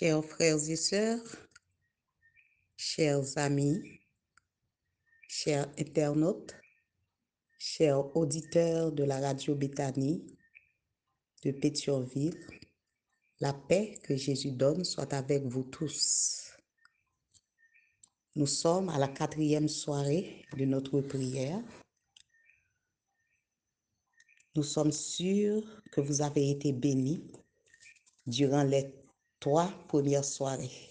Chers frères et sœurs, chers amis, chers internautes, chers auditeurs de la radio Béthanie de Pétionville, la paix que Jésus donne soit avec vous tous. Nous sommes à la quatrième soirée de notre prière. Nous sommes sûrs que vous avez été bénis durant les trois premières soirées.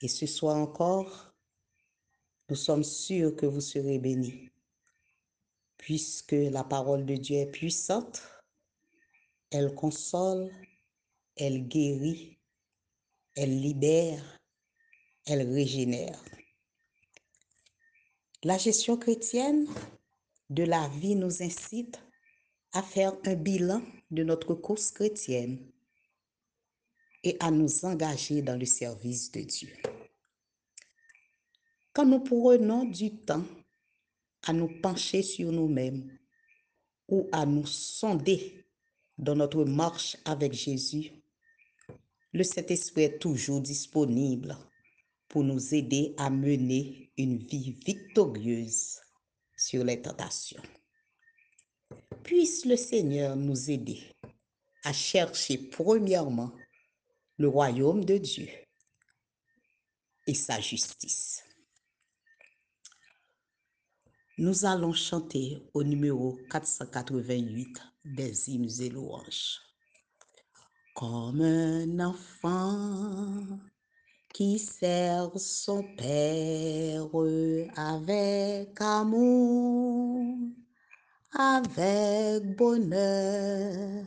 Et ce soir encore, nous sommes sûrs que vous serez bénis, puisque la parole de Dieu est puissante, elle console, elle guérit, elle libère, elle régénère. La gestion chrétienne de la vie nous incite à faire un bilan de notre course chrétienne et à nous engager dans le service de Dieu. Quand nous prenons du temps à nous pencher sur nous-mêmes ou à nous sonder dans notre marche avec Jésus, le Saint-Esprit est toujours disponible pour nous aider à mener une vie victorieuse sur les tentations. Puisse le Seigneur nous aider à chercher premièrement le royaume de Dieu et sa justice. Nous allons chanter au numéro 488 des hymnes et louanges. Comme un enfant qui sert son Père avec amour, avec bonheur.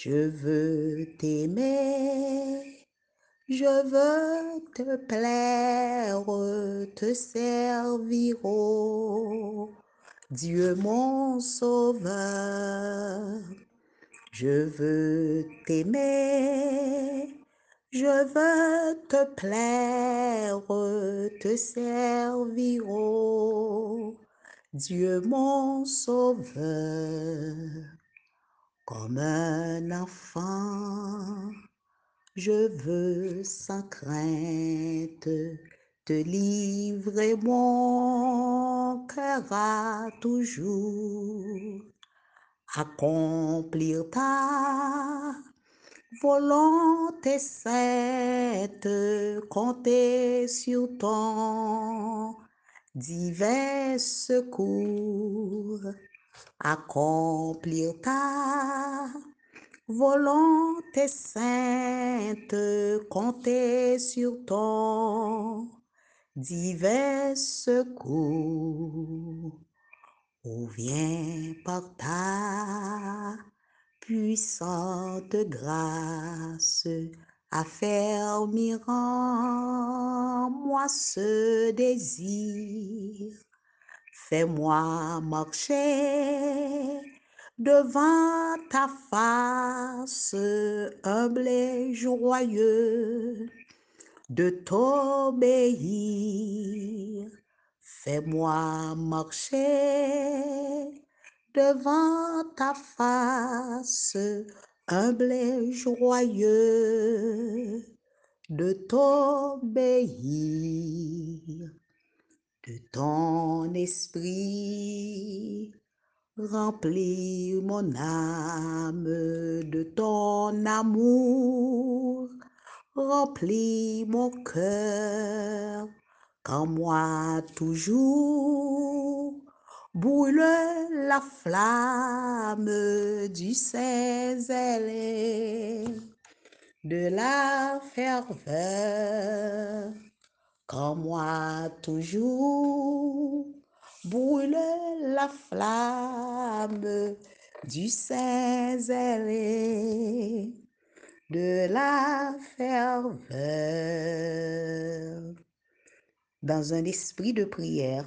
Je veux t'aimer, je veux te plaire, te servir, ô Dieu mon sauveur. Je veux t'aimer, je veux te plaire, te servir, ô Dieu mon sauveur. Comme un enfant, je veux sans crainte te livrer mon cœur à toujours, accomplir ta volonté sainte, compter sur ton divin secours, accomplir ta volonté sainte, compter sur ton divin secours. Ou viens par ta puissante grâce affermir en moi ce désir. Fais-moi marcher devant ta face, humble et joyeux, de t'obéir. Fais-moi marcher devant ta face, humble et joyeux, de t'obéir. De ton esprit, remplir mon âme de ton amour, remplis mon cœur, qu'en moi toujours. Brûle la flamme du Saint-Zélé, de la ferveur, qu'en moi toujours brûle la flamme du Saint-Zélé, de la ferveur. Dans un esprit de prière,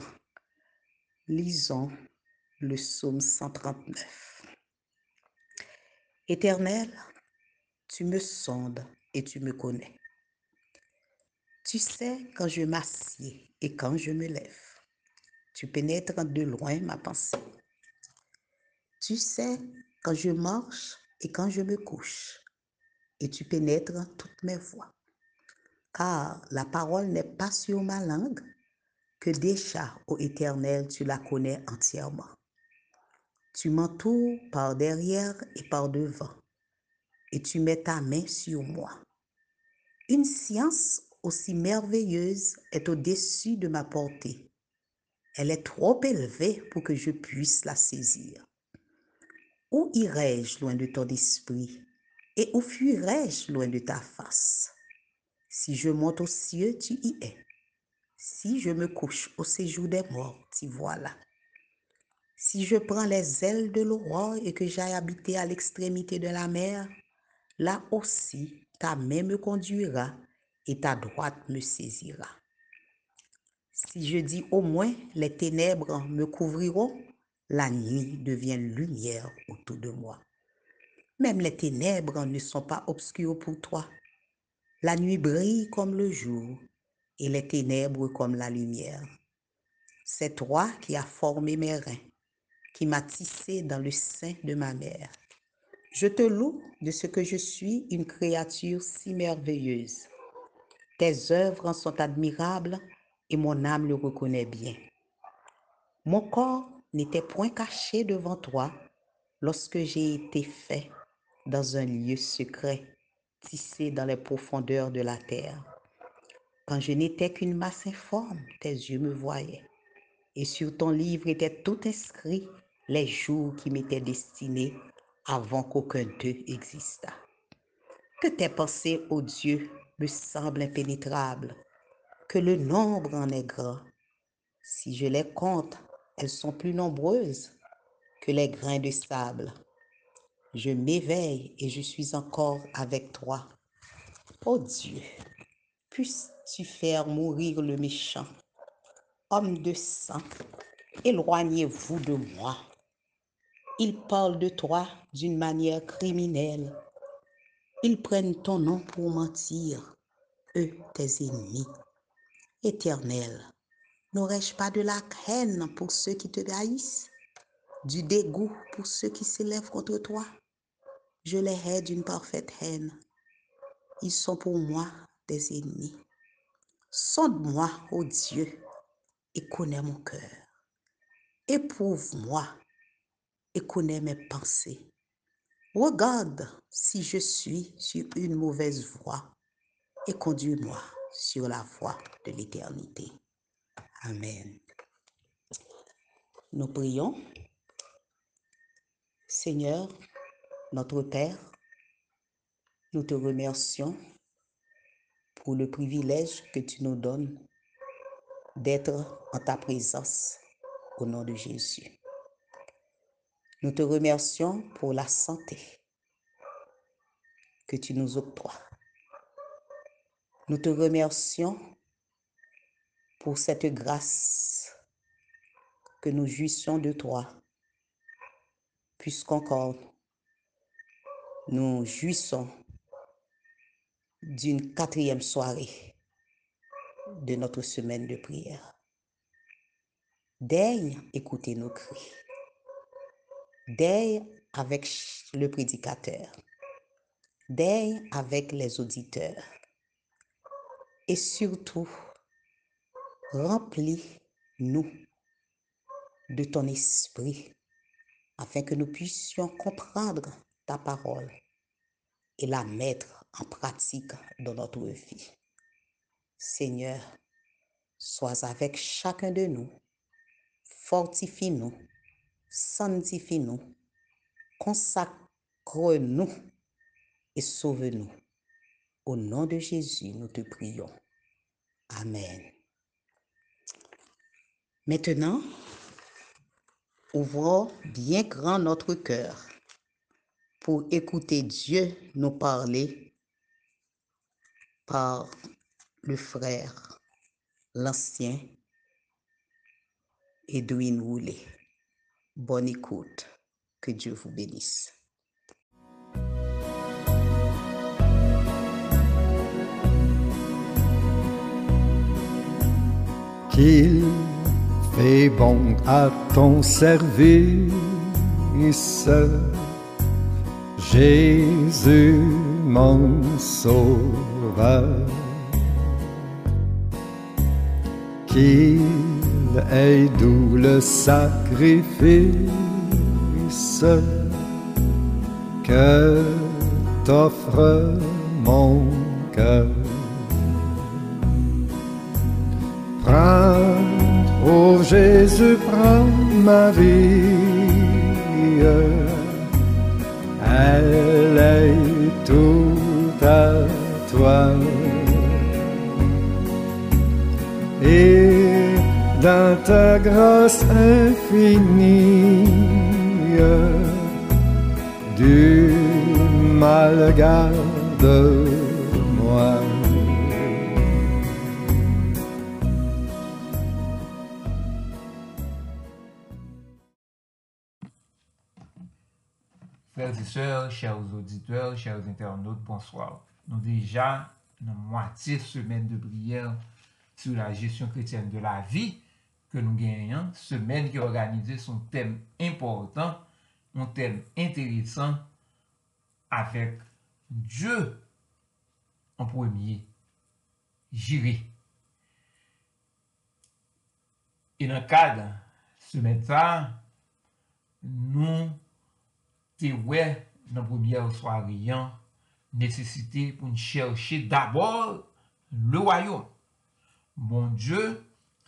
lisons le psaume 139. Éternel, tu me sondes et tu me connais. Tu sais quand je m'assieds et quand je me lève. Tu pénètres de loin ma pensée. Tu sais quand je marche et quand je me couche. et tu pénètres toutes mes voies. Car la parole n'est pas sur ma langue, que déjà, ô Éternel, tu la connais entièrement. Tu m'entoures par derrière et par devant, et tu mets ta main sur moi. Une science aussi merveilleuse est au-dessus de ma portée. Elle est trop élevée pour que je puisse la saisir. Où irai-je loin de ton esprit? Et où fuirai-je loin de ta face? Si je monte aux cieux, tu y es. Si je me couche au séjour des morts, tu voilà. Si je prends les ailes de l'aurore et que j'aille habiter à l'extrémité de la mer, là aussi ta main me conduira et ta droite me saisira. Si je dis au moins les ténèbres me couvriront, la nuit devient lumière autour de moi. Même les ténèbres ne sont pas obscures pour toi. La nuit brille comme le jour et les ténèbres comme la lumière. C'est toi qui as formé mes reins, qui m'as tissé dans le sein de ma mère. Je te loue de ce que je suis une créature si merveilleuse. Tes œuvres sont admirables et mon âme le reconnaît bien. Mon corps n'était point caché devant toi lorsque j'ai été fait dans un lieu secret, tissé dans les profondeurs de la terre. Quand je n'étais qu'une masse informe, tes yeux me voyaient. Et sur ton livre étaient tout inscrits les jours qui m'étaient destinés avant qu'aucun d'eux existât. Que tes pensées, ô Dieu, me semblent impénétrables, que le nombre en est grand. Si je les compte, elles sont plus nombreuses que les grains de sable. Je m'éveille et je suis encore avec toi. Ô Dieu, puisses-tu faire mourir le méchant, homme de sang, éloignez-vous de moi. Ils parlent de toi d'une manière criminelle. Ils prennent ton nom pour mentir, eux, tes ennemis. Éternel, n'aurais-je pas de la haine pour ceux qui te haïssent, du dégoût pour ceux qui s'élèvent contre toi? Je les hais d'une parfaite haine. Ils sont pour moi des ennemis. Sonde-moi, ô Dieu, et connais mon cœur. Éprouve-moi et connais mes pensées. Regarde si je suis sur une mauvaise voie et conduis-moi sur la voie de l'éternité. Amen. Nous prions. Seigneur, notre Père, nous te remercions pour le privilège que tu nous donnes d'être en ta présence au nom de Jésus. Nous te remercions pour la santé que tu nous octroies. Nous te remercions pour cette grâce que nous jouissons de toi, puisqu'encore nous jouissons d'une quatrième soirée de notre semaine de prière. Daigne écouter nos cris. Daigne avec le prédicateur. Daigne avec les auditeurs. Et surtout, remplis-nous de ton esprit afin que nous puissions comprendre ta parole et la mettre en pratique dans notre vie. Seigneur, sois avec chacun de nous, fortifie-nous, sanctifie-nous, consacre-nous et sauve-nous. Au nom de Jésus, nous te prions. Amen. Maintenant, ouvrons bien grand notre cœur pour écouter Dieu nous parler par le frère, l'ancien Edwin Woulet. Bonne écoute. Que Dieu vous bénisse. qu'il fait bon à ton service. Jésus mon sauveur. Qu'il est doux le sacrifice que t'offre mon cœur. Prends, ô Jésus, prends ma vie. Elle est tout à toi. Et dans ta grâce infinie, du mal garde-moi. Frères et sœurs, chers auditeurs, chers internautes, bonsoir. Nous déjà une moitié semaine de prière sur la gestion chrétienne de la vie ke nou genyen, semen ki organize son tem important, un tem enteresan avek Diyo an premye jiri. E nan kade semen sa, nou te we nan premye ou soari yan nesesite pou nou chershe dabor le wayon. Bon Diyo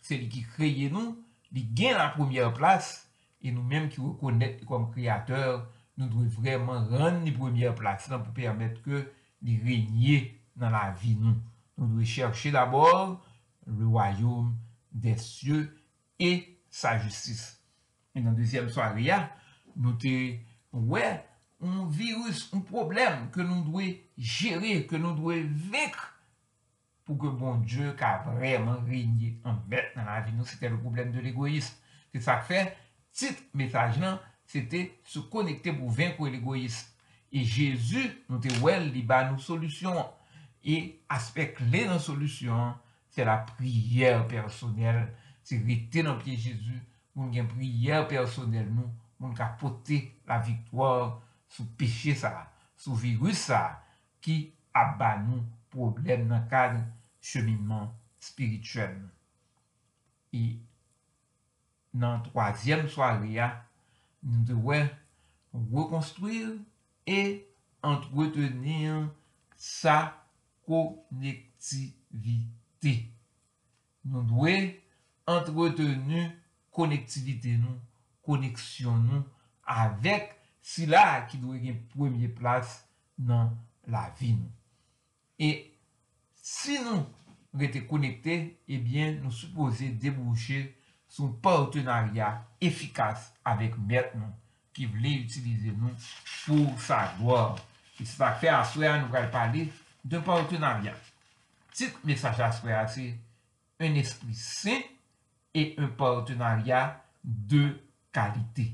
c'est lui qui crée nous, il gagne la première place, et nous-mêmes qui reconnaissons comme créateurs, nous devons vraiment rendre la première place pour permettre que il règne dans la vie nous. Nous devons chercher d'abord le royaume des cieux et sa justice. Et dans la deuxième soirée, nous te ouais, un virus, un problème que nous devons gérer, que nous devons vaincre pou ke bon Diyo ka vreman reynye an bet nan la vi nou, se te le problem de l'egoisme. Se sa ke fe, tit mesaj nan, se te se konekte pou venkou l'egoisme. E Jezu nou te wel li ba nou solusyon. E aspek le nan solusyon, se la priyer personel. Se rete nan piye Jezu, moun gen priyer personel nou, moun ka pote la viktor sou peche sa, sou virus sa, ki aba nou problem nan kade cheminman spirituel. E nan troasyem soari ya, nou dwe rekonstruir e entretenir sa konektivite. Nou dwe entretenir konektivite nou, koneksyon nou, avek sila ki dwe gen premye plas nan la vi nou. Et si nous restés connectés, eh bien, nous supposons déboucher sur un partenariat efficace avec Maître qui voulait utiliser nous pour sa gloire. Et c'est ça fait à soi, nous allons parler d'un partenariat. Titre message à soi, c'est un esprit saint et un partenariat de qualité.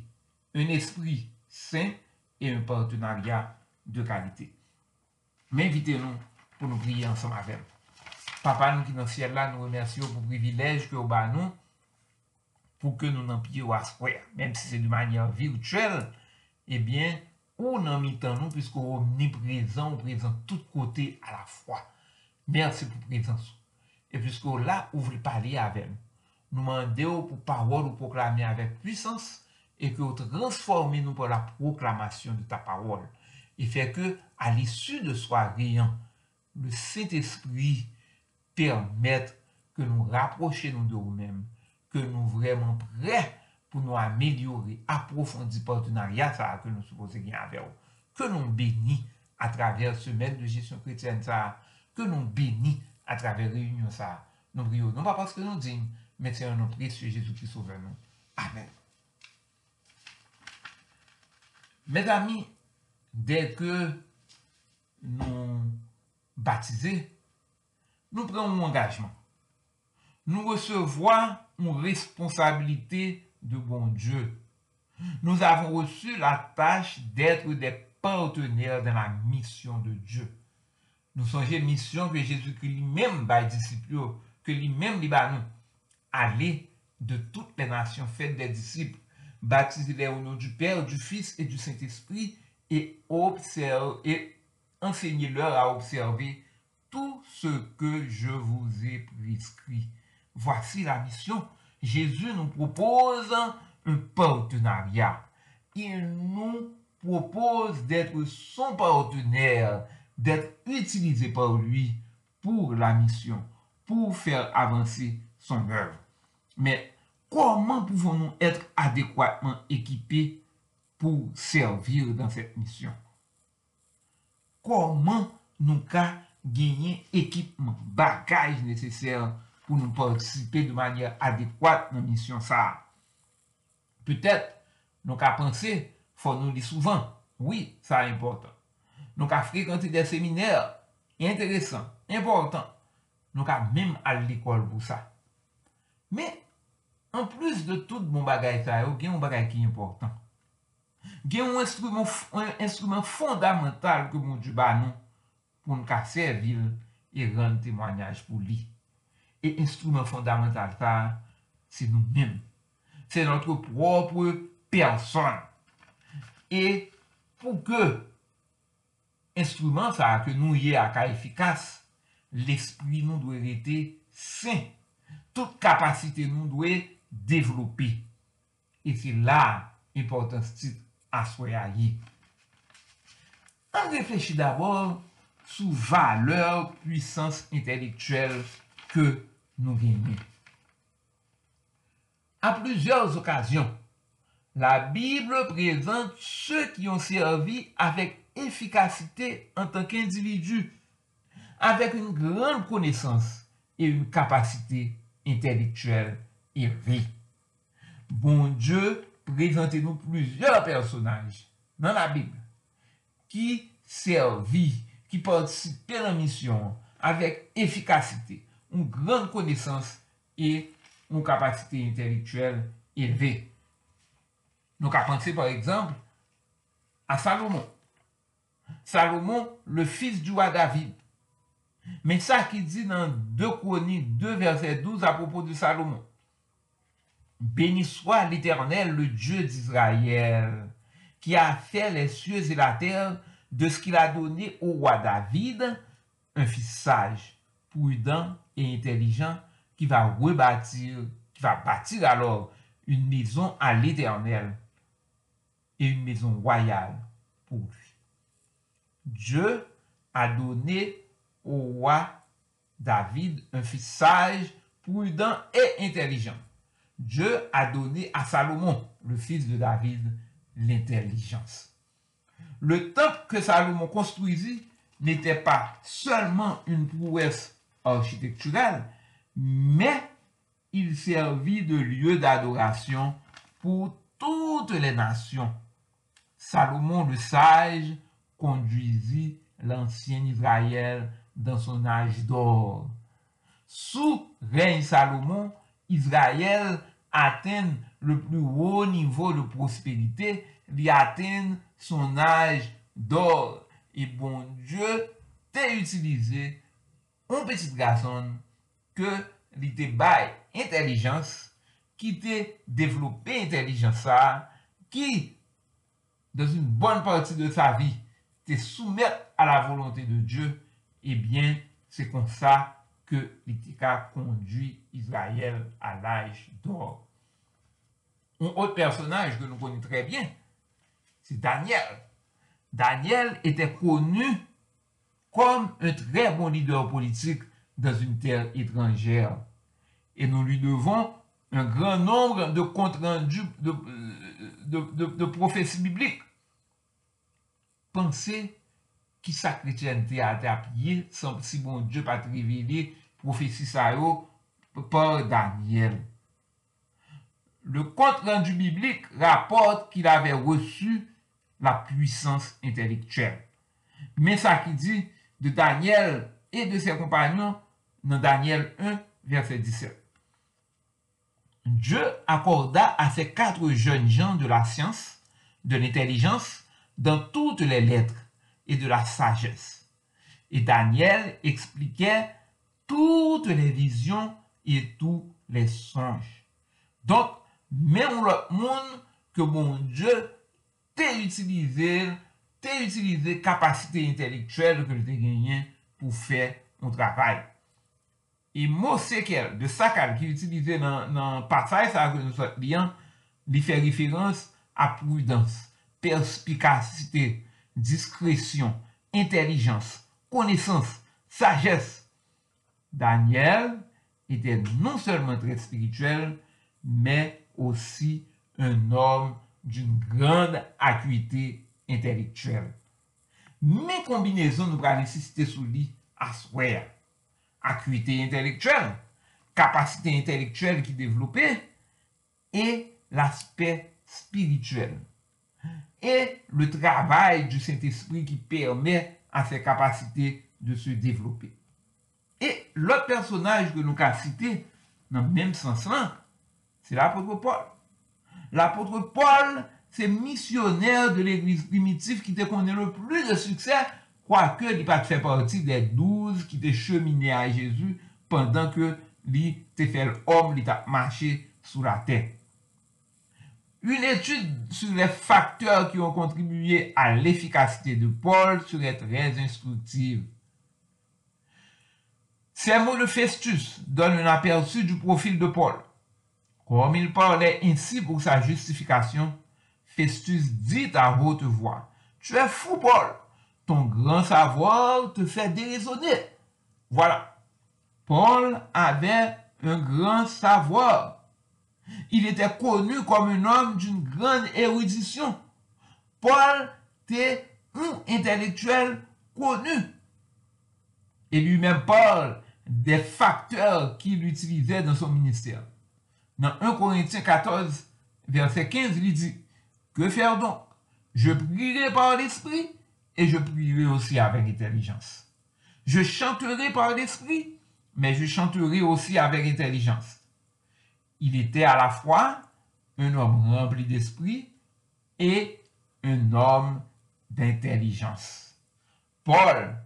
Un esprit saint et un partenariat de qualité. M'invitez-nous pour nous prier ensemble avec vous. Papa, nous qui dans le ciel là, nous remercions pour le privilège que vous avez nous pour que nous n'empions à soi, même si c'est de manière virtuelle, eh bien, on en temps nous, puisqu'on est omniprésent, on présent tout côté à la fois. Merci pour la présence. Et puisque là, vous voulez parler avec nous, nous demandons pour parole ou proclamer avec puissance et que vous transformez nous par la proclamation de ta parole. Et fait que, à l'issue de soirée, le Saint-Esprit permette que nous rapprochions de nous-mêmes, que nous vraiment prêts pour nous améliorer, approfondir le partenariat que nous supposons avec vous. Que nous bénissons à travers ce maître de gestion chrétienne que nous bénissons à travers réunion. Nous prions, non pas parce que nous disons, mais c'est un nom précieux Jésus qui sauve nous. Amen. Mes amis, dès que nous baptisons, nous prenons un engagement. Nous recevons une responsabilité de bon Dieu. Nous avons reçu la tâche d'être des partenaires dans la mission de Dieu. Nous sommes une mission que Jésus-Christ lui-même va disciples, que lui-même lui nous. Aller de toutes les nations, faites des disciples, baptisez-les au nom du Père, du Fils et du Saint-Esprit, et observez, et enseignez-leur à observer tout ce que je vous ai prescrit. Voici la mission. Jésus nous propose un partenariat. Il nous propose d'être son partenaire, d'être utilisé par lui pour la mission, pour faire avancer son œuvre. Mais comment pouvons-nous être adéquatement équipés pour servir dans cette mission? koman nou ka genyen ekipman, bagaj neseser pou nou partisipe de manye adekwate nan misyon sa. Petet, nou ka pense, fon nou li souvan, oui, sa important. Nou ka frekanti de seminer, interesant, important. Nou ka menm al l'ekol pou sa. Men, an plus de tout bon bagaj sa yo, gen yon bagaj ki important. Gen yon instrument, instrument fondamental ke moun di ba nou pou nou ka servil e ren temwanyaj pou li. E instrument fondamental ta, se nou men. Se notre propre person. E pou ke instrument sa ke nou ye a ka efikas, l'esprit nou dwe rete sen. Tout kapasite nou dwe devlopi. E se la importans tit stit aswayayi. An reflechi d'abord sou valeur puissance intelektuel ke nou genye. A plusieurs okasyon, la Bible prezente se ki yon servi avek efikasite an tanke individu, avek un gran konesans e un kapasite intelektuel élevé. Bon Dieu prezente nou plusieurs personnages nan la Bible ki servi, ki participe la mission avek efikasite, un gran konesans e un kapasite intelektuel élevé. Nou ka pense par exemple a Salomon. Salomon, le fils du roi David. Men sa ki di nan 2 Chroniques 2 verset 12 a propos de Salomon. Béni soit l'éternel, le Dieu d'Israël, qui a fait les cieux et la terre de ce qu'il a donné au roi David, un fils sage, prudent et intelligent, qui va rebâtir, qui va bâtir alors une maison à l'éternel et une maison royale pour lui. Dieu a donné au roi David un fils sage, prudent et intelligent. Dieu a donné à Salomon, le fils de David, l'intelligence. Le temple que Salomon construisit n'était pas seulement une prouesse architecturale, mais il servit de lieu d'adoration pour toutes les nations. Salomon le sage conduisit l'ancien Israël dans son âge d'or. Sous règne Salomon, Israël atteint le plus haut niveau de prospérité, li atteint son âge d'or. Et bon Dieu t'a utilisé un petit garçon que li te baille intelligence, qui te développé intelligence qui, dans une bonne partie de sa vie, te soumette à la volonté de Dieu, eh bien, c'est comme ça que l'Itika conduit Israël à l'âge d'or. Un autre personnage que nous connaissons très bien, c'est Daniel. Daniel était connu comme un très bon leader politique dans une terre étrangère. Et nous lui devons un grand nombre de rendus de, de, de, de. Pensez ki sa kretienite a si bon Diyo pa te revele profesi sa yo par Daniel. Le kont rendu biblik rapote ki la ave resu la puissance intelektuel. Men sa ki di de Daniel e de se kompanyon nan Daniel 1 verset 17. Diyo akorda a se katre jen jan de la syans, de l'intellijans, dan tout le letre et de la sagesse. Et Daniel expliquait toutes les visions et tous les songes. Donc, même le monde que mon Dieu t'a utilisé, t'a utilisé capacité intellectuelle que t'a gagné pour faire un travail. E mò sekel de sakal ki utilize nan, nan pasay sa akon nou sot liyan, li fè referans a prudans, perspikasite, diskresyon, intelijans, konesans, sajes, Daniel ete non selman tre spirituel, men osi un om d'un grande akwite intelektuel. Men kombinezon nou prane si site sou li aswaya. Akwite intelektuel, kapasite intelektuel ki devlope, e l'aspe spirituel. E le travay du Saint-Esprit ki perme a se kapasite de se devlope. E l'ot personaj ke nou ka cite nan menm sens lan, se l'apotre Paul. L'apotre Paul, se missioner de l'Eglise primitif ki te konen le plus de suksè, kwa ke li pa te fè parti de douze ki te chemine a Jésus pandan ke li te fè l'homme li ta mache sou la tè. Un etude sou le fakteur ki yon kontribuye a l'efikasite de Paul sou ete rez mots de Festus donnent un aperçu du profil de Paul. Comme il parlait ainsi pour sa justification, Festus dit à haute voix, Tu es fou, Paul, ton grand savoir te fait déraisonner. Voilà. Paul avait un grand savoir. Il était connu comme un homme d'une grande érudition. Paul était un intellectuel connu. Et lui-même, Paul, des facteurs qu'il utilisait dans son ministère. Dans 1 Corinthiens 14, verset 15, il dit, Que faire donc? Je prierai par l'esprit et je prierai aussi avec intelligence. Je chanterai par l'esprit, mais je chanterai aussi avec intelligence. Il était à la fois un homme rempli d'esprit et un homme d'intelligence. Paul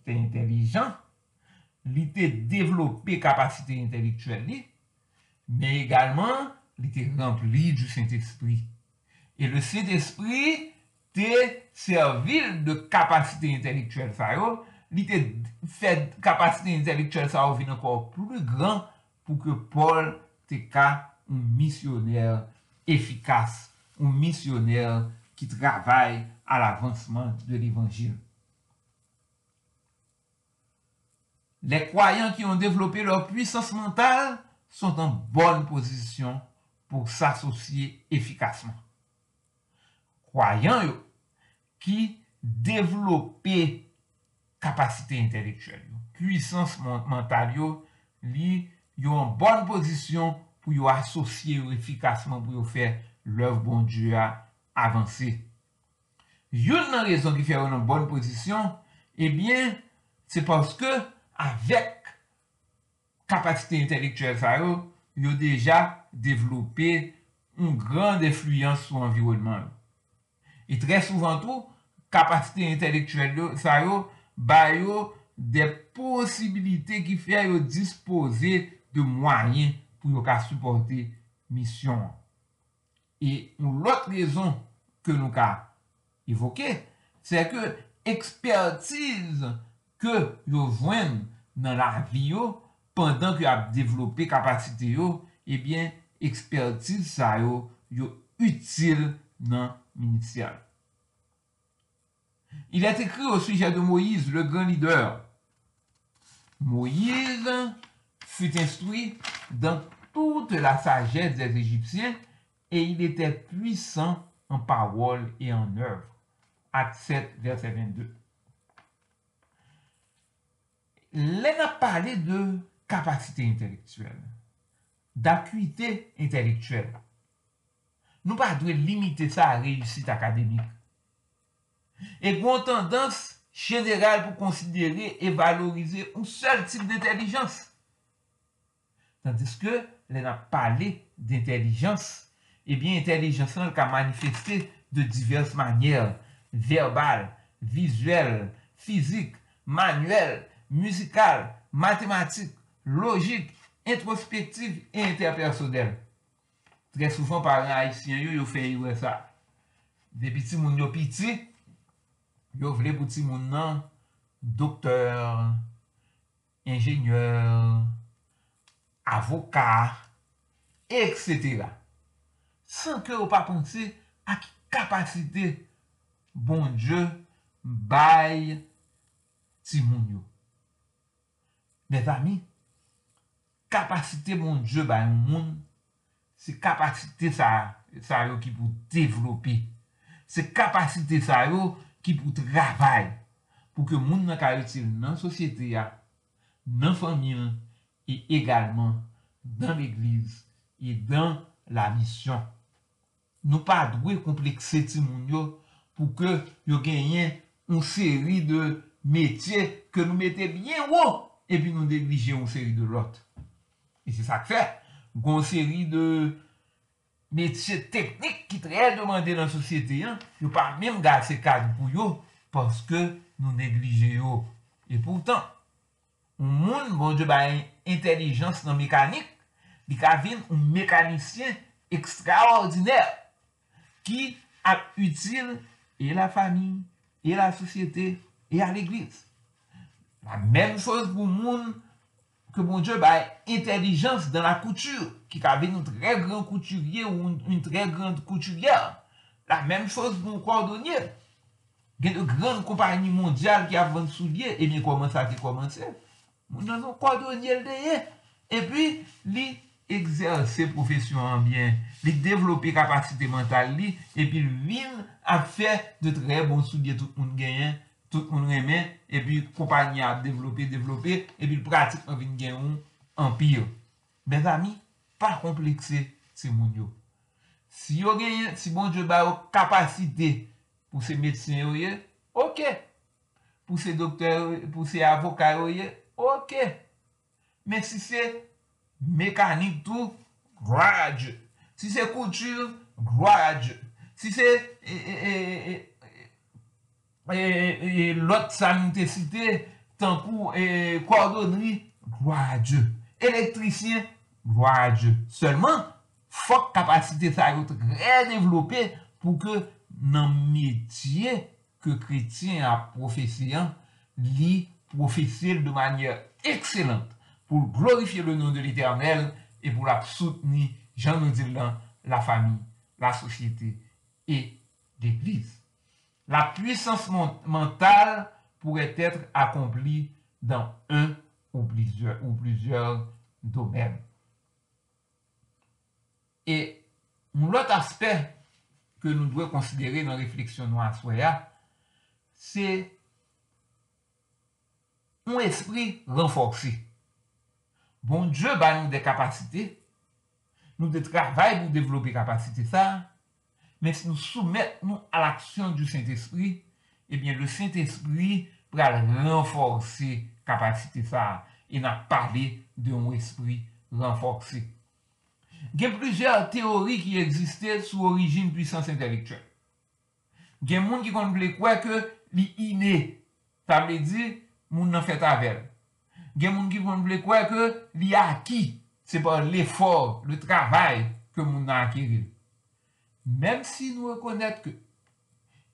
était intelligent, li te devlope kapasite intelektuel li, me egalman li rempli du Saint-Esprit. E le Saint-Esprit te servil de kapasite intelektuel sa yo, li te fè kapasite intelektuel sa yo vin ankor plou gran pou ke Paul te ka un misioner efikas, un misioner ki travay al avansman de l'Evangile. les croyants qui ont développé leur puissance mentale sont en bonne position pour s'associer efficacement. Croyants qui développent capacité intellectuelle, puissance mentale, ils ont en bonne position pour associer efficacement, pour faire l'œuvre bon Dieu à avancer. Une raison qui fait une bonne position, eh bien, c'est parce que avèk kapasite intelektuel sa yo, yo deja devlopè un gran defluyans sou environman. E tre souvan tou, kapasite intelektuel sa yo, ba yo de posibilite ki fè yo dispose de mwanyen pou yo ka supporte misyon. E nou lot rezon ke nou ka evoke, se ke ekspertise ke yo jwen nan la vi yo pandan ki ap devlope kapasite yo, ebyen ekspertise sa yo yo util nan minisyal. Il est écrit au sujet de Moïse, le grand leader. Moïse fut instruit dans toute la sagesse des Égyptiens et il était puissant en parole et en œuvre. Acte 7, verset 22. lè na pale de kapasite intelektuel, d'akuité intelektuel, nou pa dwe limite sa a reyusit akademik. E gwen tendans general pou konsidere e valorize un sel tip d'intellijans. Tandis ke lè na pale d'intellijans, ebyen eh intelijans nan ka manifeste de divers manyer, verbal, vizuel, fizik, manuel, musikal, matematik, logik, introspektiv e interpersonel. Trè soufan paran haisyen yo yo fey wè sa. De piti moun yo piti, yo vle pou ti moun nan doktor, ingènyeur, avokat, etc. San ke ou pa ponti ak kapasite bon dje bay ti moun yo. Mes ami, kapasite moun dje bay moun, se kapasite sa, sa yo ki pou devlopi. Se kapasite sa yo ki pou travay. Pou ke moun nan karetil nan sosyete ya, nan famyan, e egalman nan l'eglize, e dan la misyon. Nou pa dwe komplekse ti moun yo pou ke yo genyen un seri de metye ke nou mette bien wou. epi nou neglije yon seri de lot. E se sa k fè, yon seri de metye teknik ki tre demande nan sosyete yon, yo pa mèm gase se kade pou yo, paske nou neglije yo. E poutan, ou moun, bon dje ba intelijans nan mekanik, li ka vin ou mekanisyen ekstraordinèr ki ap util e la fami, e la sosyete, e a l'eglise. La menm chos pou moun ke bon Diyo baye intelijans dan la koutur, ki ka ven nou tre gran kouturye ou un tre gran kouturye. La menm chos pou moun kordonye. Gen de gran kompanyi mondyal ki avan soulye, e mi koman sa ki koman se. Moun nan son kordonye l deye. E pi li exerse profesyon anbyen, li devlope kapasite mental li, e pi vin a fe de tre bon soulye tout moun genyen. tout moun remen, e pi kompanyi ap devlope, e pi pratik an vin gen yon empire. Ben zami, pa komplekse se moun yo. Si yo genyen, si bon diyo ba yo kapasite pou se medsyen yo ye, ok. Pou se doktor, pou se avoka yo ye, ok. Men si se mekanik tou, gwa a diyo. Si se koutur, gwa a diyo. Si se... E, e, e, lot sanite site, tankou kordonri, gloa a Diyo. Elektrisyen, Gloa a Diyo. Seleman, fok kapasite sa yote re-devlope pou ke nan metye ke kretien a profesyen li profesyen de manye ekselante pou glorifiye le nou de l'Eternel e pou la souteni jan nou dilan la fami, la sosyete et l'Eglise. La puissance mentale poure etre akompli dan un ou plusieurs domen. E moun lot aspet ke nou dwe konsidere nan refleksyon nou aswaya, se moun espri renforsi. Bon, Dje ba nou de kapasite, nou de travay pou devlopi kapasite sa, men se nou soumet nou al aksyon du Saint-Esprit, ebyen le Saint-Esprit pral renforsi kapasite sa, e nan parli de moun espri renforsi. gen plusieurs teori ki eksiste sou orijin puissance intelektuel. Gen moun ki kon ble kwa ke li ine, ta ble di, moun nan fet avel. Gen moun ki kon ble kwa ke li aki, se pa l'effort, le travay ke moun nan akiril. Mem si nou rekonnet ke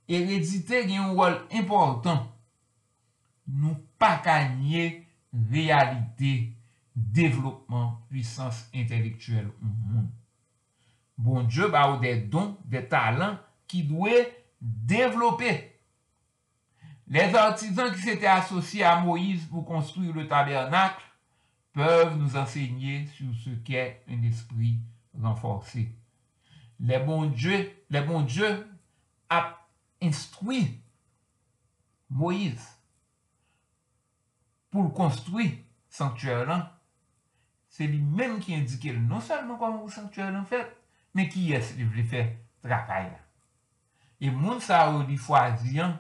eredite gen yon rol important, nou pa kanye realite devlopman, pwisans intelektuel ou moun. Bon Diyo ba ou de don, de talan, ki dwe devlope. Les artisan ki s'ete asosye a Moïse pou konstruy le tabernak, pev nou ensegne sou se ke un espri renforse. Le bon Diyo, le bon Diyo ap instoui Moïse pou l konstoui sanktuèr lan. Se li menm ki indike l non salman kon moun sanktuèr lan fèt, men ki yes li vle fè trapay la. E moun sa ou li fwa diyan,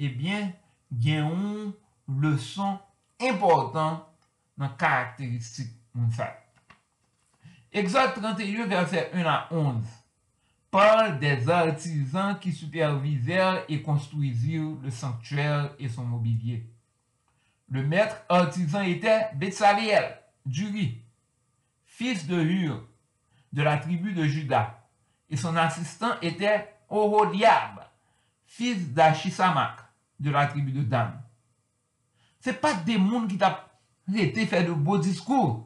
ebyen gen yon leson important nan karakteristik moun sa. Exode 31 verset 1 à 11 parle des artisan ki superviser e konstruizir le sanktuel e son mobilier. Le mètre artisan etè Betsaliel, du ri. fils de Hur, de la tribu de Juda, et son assistant était Oholiab, fils d'Achisamak, de la tribu de Dan. Se pa de moun ki ta rete fè de bo diskou.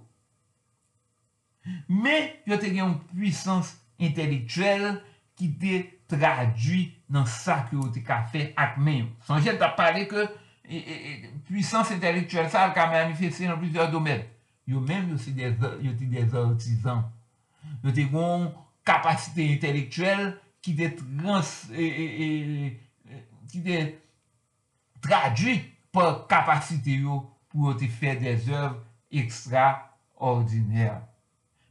Me, yo te gen yon puissance intelektuel ki te tradwi nan sa ki yo te ka fe ak men yo. Sanjen ta pale ke e, e, e puissance intelektuel sa al ka manifeste nan plusieurs domen. Yo men yo se yo te dezortizan. Yo te gon kapasite intelektuel ki te trans... E, e, e ki te tradwi pou kapasite yo pou yo te fè des oeuvre ekstraordinèr.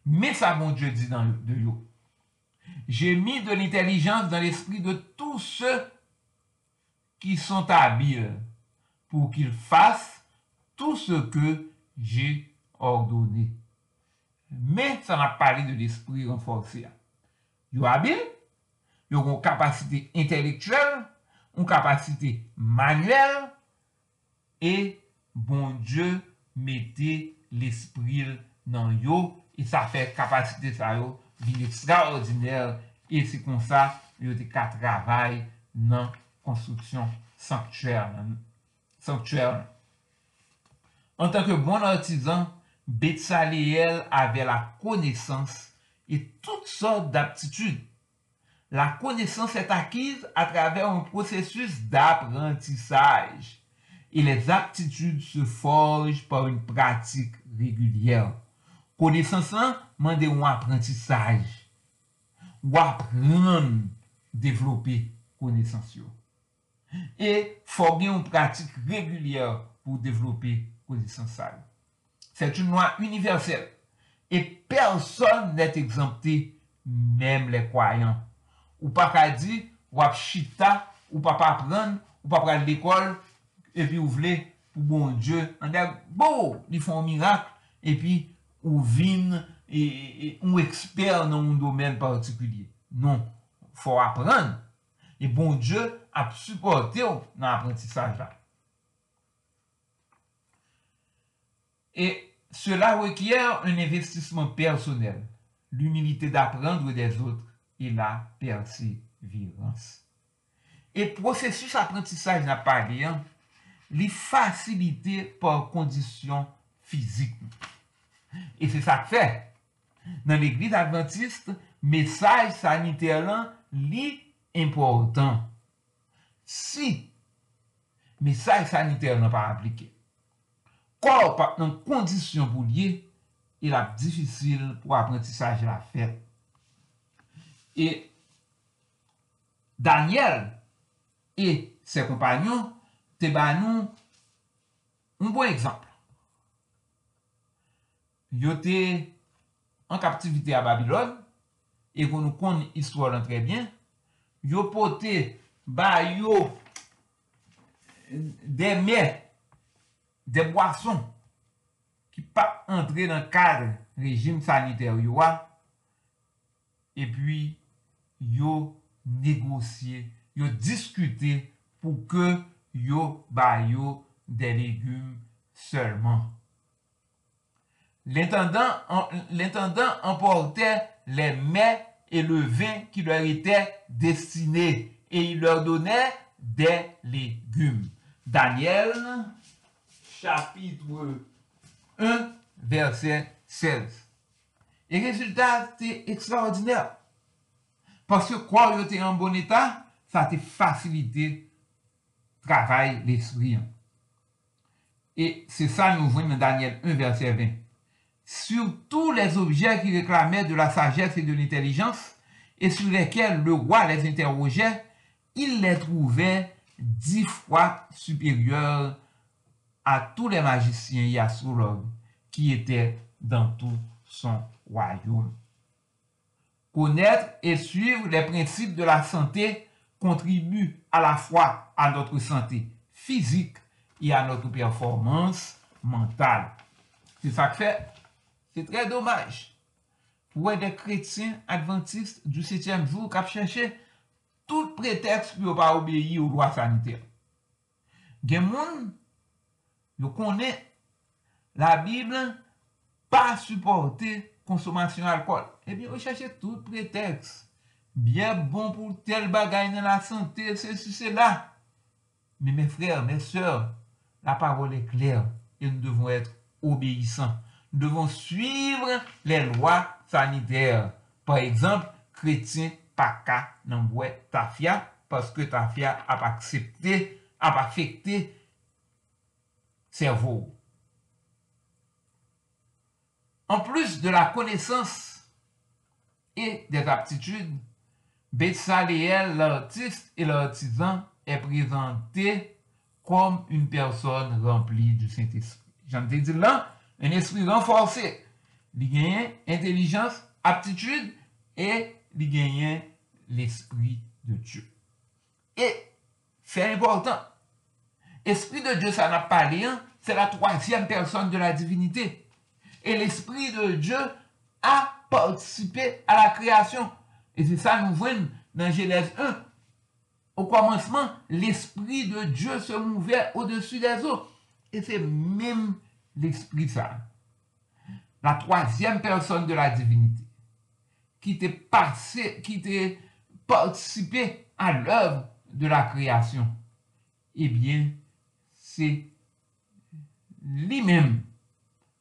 Me sa bon Diyo di nan yo. J'ai mis de l'intelligence dans l'esprit de tous ceux qui sont habiles pour qu'ils fassent tout ce que j'ai ordonné. Mais ça n'a parlé de l'esprit renforcé. Yo habile, yo ont capacité intellectuelle, ont capacité manuelle, et bon Dieu mettait l'esprit dans yo E sa fè kapasite sa yo vin ekstraordinèl. E se kon sa, yo te ka travay nan konstruksyon sanktuèl. En tanke bon artisan, Betsaleel avè la konesans e tout sort d'aptitude. La konesans et akiz a travè un prosesus d'aprentissaj. E les aptitudes se forj par un pratik regulyèl. Konesansan mande yon aprentisaj. Ou apren devlopi konesansyo. E fò gen yon pratik regulyer pou devlopi konesansal. Sèt yon lwa universel. E person net exempte mèm le kwayan. Ou pa ka di ap chita, ou pa pa apren, ou pa pral l'ekol, epi ou vle pou bon Diyo. An der, bo, li fon mirak, epi ou vin ou eksper nan un domen partikulye. Non, fò apren. E bon Dje ap supporte ou nan aprentisaj la. E cela rekier un investisman personel. L'humilite d'aprendre des autres et la persevirance. E prosesus aprentisaj na pari, li fasilite por kondisyon fizik nou. E se sa k fè. Nan l'Eglise Adventiste, mesaj saniter lan li important. Si mesaj saniter nan pa aplike, kor pa nan kondisyon pou liye, il ap difisil pou aprentisaj la fèt. E Daniel e se kompanyon te ban nou un bon ekzamp. yo te an kaptivite a Babylon, e kon nou kon istwa lan trebyen, yo pote ba yo de mè, de boason, ki pa entre nan kade rejim saniter yo a, e pi yo negosye, yo diskute pou ke yo ba yo de legume seulement. L'intendant emportait les mets et le vin qui leur étaient destinés et il leur donnait des légumes. Daniel, chapitre 1, verset 16. Et résultat, c'était extraordinaire. Parce que il était en bon état, ça été facilité travail l'esprit. Et c'est ça, nous voyons dans Daniel 1, verset 20 sur tous les objets qui réclamaient de la sagesse et de l'intelligence et sur lesquels le roi les interrogeait, il les trouvait dix fois supérieurs à tous les magiciens et astrologues qui étaient dans tout son royaume. Connaître et suivre les principes de la santé contribue à la fois à notre santé physique et à notre performance mentale. C'est ça que fait C'est très dommage pou wè de chrétien adventiste du 7e jour kap chèche tout prétexte pou yo pa obéi ou loi sanitaire. Gen moun, yo konè la Bible pa supporte konsomasyon alkol. Ebi yo chèche tout prétexte. Bien bon pou tel bagay nan la santé, se si se la. Mais mes frères, mes sœurs, la parole est claire et nous devons être obéissants. devons suivre les lois sanitaires. Par exemple, chrétien pa ka nan que Tafia a pas accepté, a pas affecté cerveau. En plus de la connaissance et des aptitudes, Betsaleel, l'artiste et l'artisan, est présenté comme une personne remplie du Saint-Esprit. J'en ai dit là, un esprit renforcé. Il gagne intelligence, aptitude et il gagne l'Esprit de Dieu. Et c'est important. Esprit de Dieu, ça n'a pas rien, c'est la troisième personne de la divinité. Et l'Esprit de Dieu a participé à la création. Et c'est ça nous voyons dans Genèse 1. Au commencement, l'Esprit de Dieu se mouvait au-dessus des eaux. Et c'est même l'Esprit ça. La troisième personne de la divinité. Qui était passé, qui participé à l'œuvre de la création. Eh bien, c'est lui-même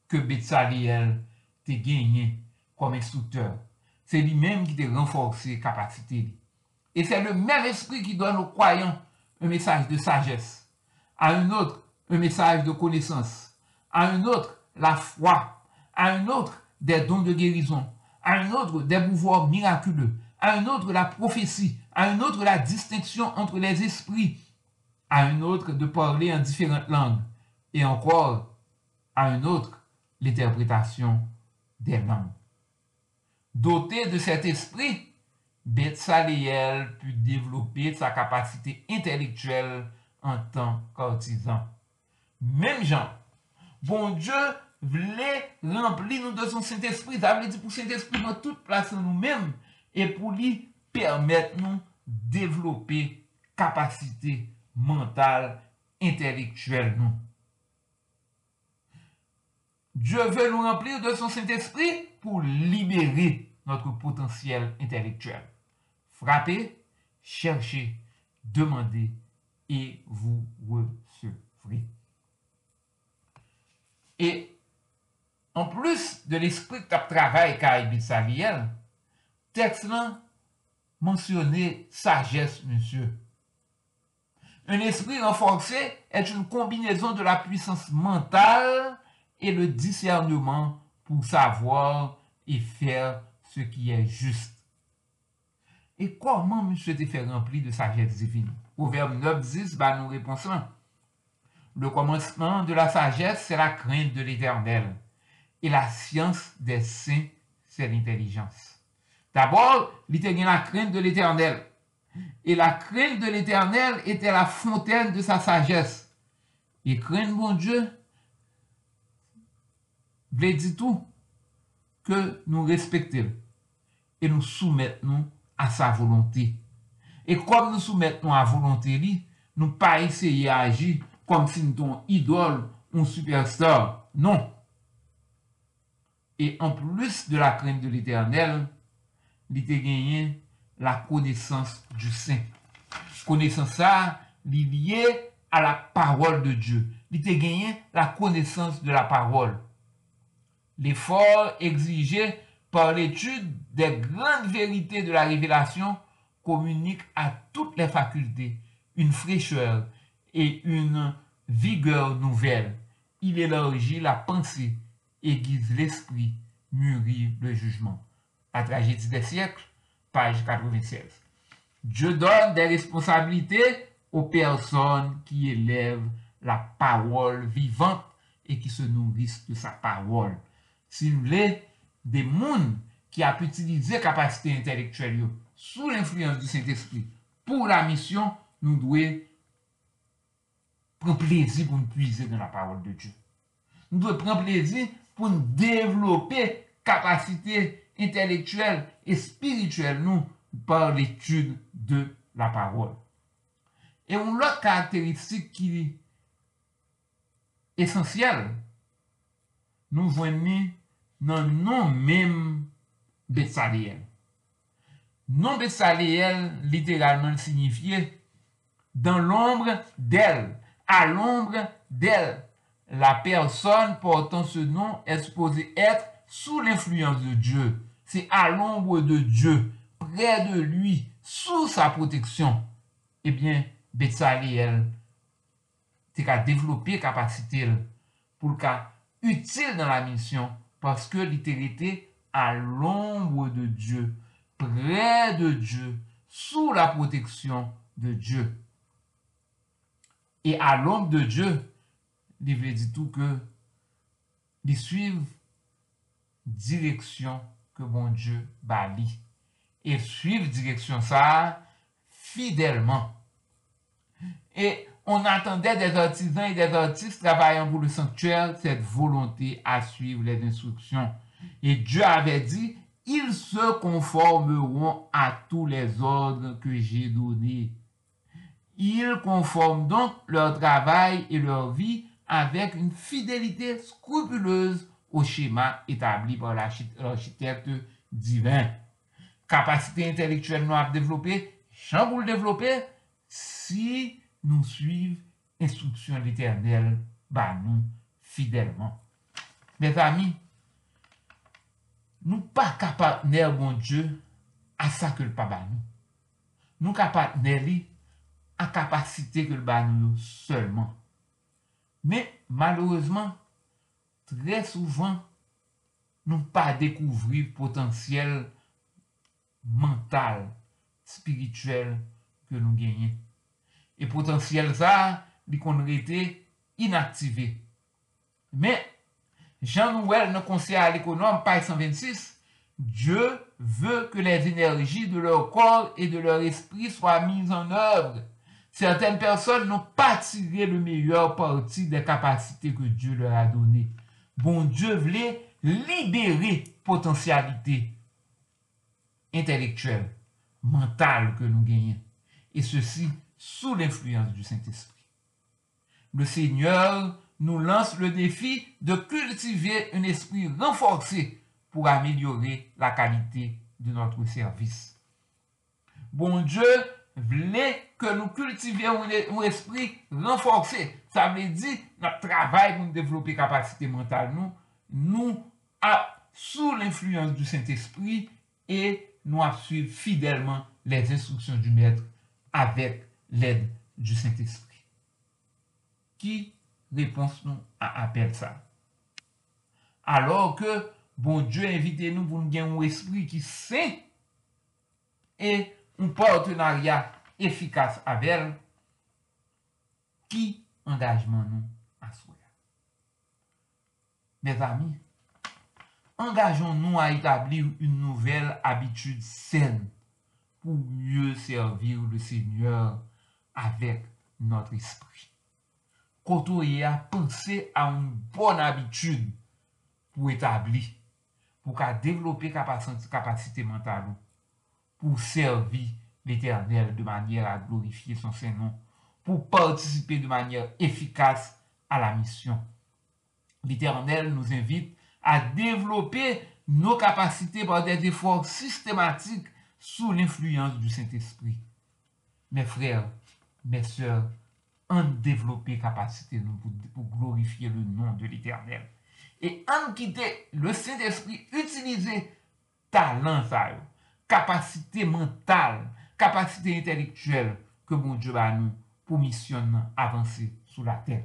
que Betsaliel t'a gagné comme instructeur. C'est lui-même qui t'a renforcé capacité. Et c'est le même esprit qui donne aux croyants un message de sagesse, à un autre un message de connaissance, à un autre la foi, à un autre des dons de guérison, à un autre des pouvoirs miraculeux, à un autre la prophétie, à un autre la distinction entre les esprits, à un autre de parler en différentes langues, et encore à un autre l'interprétation des langues. Doté de cet esprit, Betsaleel put développer sa capacité intellectuelle en tant qu'artisan. Même Jean, bon Dieu voulait remplir nous de son Saint-Esprit. Ça veut dire pour Saint-Esprit dans toute place en nous-mêmes et pour lui permettre nous développer capacité mentale, intellectuelle. Dieu veut nous remplir de son Saint-Esprit pour libérer notre potentiel intellectuel. Frappez, cherchez, demandez et vous recevrez. Et en plus de l'esprit de travail qu'a Saliel, texte là mentionné sagesse, monsieur. Un esprit renforcé est une combinaison de la puissance mentale et le discernement pour savoir et faire ce qui est juste. Et comment monsieur te fait rempli de sagesse divine? Proverbe 9, 10, bah, nous répondons. Le commencement de la sagesse, c'est la crainte de l'éternel. Et la science des saints, c'est l'intelligence. D'abord, était la crainte de l'éternel. Et la crainte de l'éternel était la fontaine de sa sagesse. Et crainte mon Dieu, veut dire tout que nous respectons et nous soumettons à sa volonté. Et comme nous soumettons à volonté, nous pas essayer d'agir comme si étions idole ou superstar. Non. Et en plus de la crainte de l'éternel, il a gagné la connaissance du Saint. Connaissance ça, liée à la parole de Dieu. Il gagné la connaissance de la parole. L'effort exigé par l'étude des grandes vérités de la révélation communique à toutes les facultés une fraîcheur et une vigueur nouvelle. Il élargit la pensée, aiguise l'esprit, mûrit le jugement. La tragédie des siècles, page 96. Dieu donne des responsabilités aux personnes qui élèvent la parole vivante et qui se nourrissent de sa parole. S'il voulait, des mondes qui a utilisé capacité intellectuelle sous l'influence du Saint-Esprit pour la mission, nous devons prendre plaisir pour nous puiser dans la parole de Dieu. Nous devons prendre plaisir pour nous développer capacité intellectuelle et spirituelle nous par l'étude de la parole. Et une autre caractéristique qui est essentielle, nous voyons nan non menm Betsaleel. Non Betsaleel literalman signifiye dans l'ombre d'elle, l'ombre d'elle. La personne portant ce nom est supposée être sous l'influence de Dieu. C'est à l'ombre de Dieu, près de lui, sous sa protection. Eh bien, Betsalé, elle, c'est qu'à développer capacité pour cas utile dans la mission parce que l'itérité à l'ombre de Dieu, près de Dieu, sous la protection de Dieu. Et à l'ombre de Dieu, il veut dire tout que ils suivent direction que bon Dieu bali. Et suivent direction ça fidèlement. Et on attendait des artisans et des artistes travaillant pour le sanctuaire cette volonté à suivre les instructions. Et Dieu avait dit, ils se conformeront à tous les ordres que j'ai donnés. Ils conforment donc leur travail et leur vie avec une fidélité scrupuleuse au schéma établi par l'architecte divin. Capacité intellectuelle non à développer, champ pour le développer, si nous suivons l'instruction de l'Éternel, nous, fidèlement. Mes amis, nous pas capables bon Dieu à ça que le pas nous. Nous capables capacité que le bat nous seulement. Mais malheureusement, très souvent, nous pas découvrir potentiel mental, spirituel que nous gagnons. Et potentiel ça, il qu'on été inactivé. Mais, Jean-Nouvel, nos conseiller à l'économe, page 126, Dieu veut que les énergies de leur corps et de leur esprit soient mises en œuvre. Certaines personnes n'ont pas tiré le meilleur parti des capacités que Dieu leur a données. Bon Dieu voulait libérer potentialité intellectuelle, mentale que nous gagnons. Et ceci sous l'influence du Saint-Esprit. Le Seigneur nous lance le défi de cultiver un esprit renforcé pour améliorer la qualité de notre service. Bon Dieu voulait que nous cultivions un esprit renforcé. Ça veut dire notre travail pour développer capacité mentale, nous, nous sous l'influence du Saint-Esprit et nous suivre fidèlement les instructions du Maître avec l'aide du Saint-Esprit. Qui réponse nous à appel ça? Alors que bon Dieu invite nous pour nous gagner un esprit qui sait et un partenariat efficace avec elle, qui engagement nous à soi. Mes amis, engageons-nous à établir une nouvelle habitude saine pour mieux servir le Seigneur avec notre esprit. Côtoyer à penser à une bonne habitude pour établir, pour développer capacité, capacité mentale, pour servir l'Éternel de manière à glorifier son Saint-Nom, pour participer de manière efficace à la mission. L'Éternel nous invite à développer nos capacités par des efforts systématiques sous l'influence du Saint-Esprit. Mes frères, mes sœurs, en développer capacité pour, glorifier le nom de l'Éternel. Et en quitter le Saint-Esprit, utiliser talent, capacité mentale, capacité intellectuelle que mon Dieu a nous pour mission avancer sous la terre.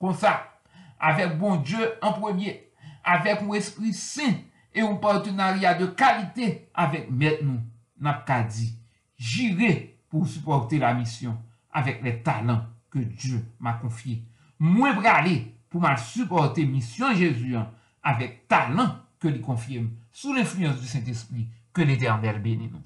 Comme ça, avec bon Dieu en premier, avec mon Esprit Saint et un partenariat de qualité avec Maître nous, n'a dit, j'irai pour supporter la mission avec les talents que Dieu m'a confiés. Moi, aller pour mal supporter mission Jésus hein, avec talent que lui confie sous l'influence du Saint-Esprit que l'Éternel bénit nous.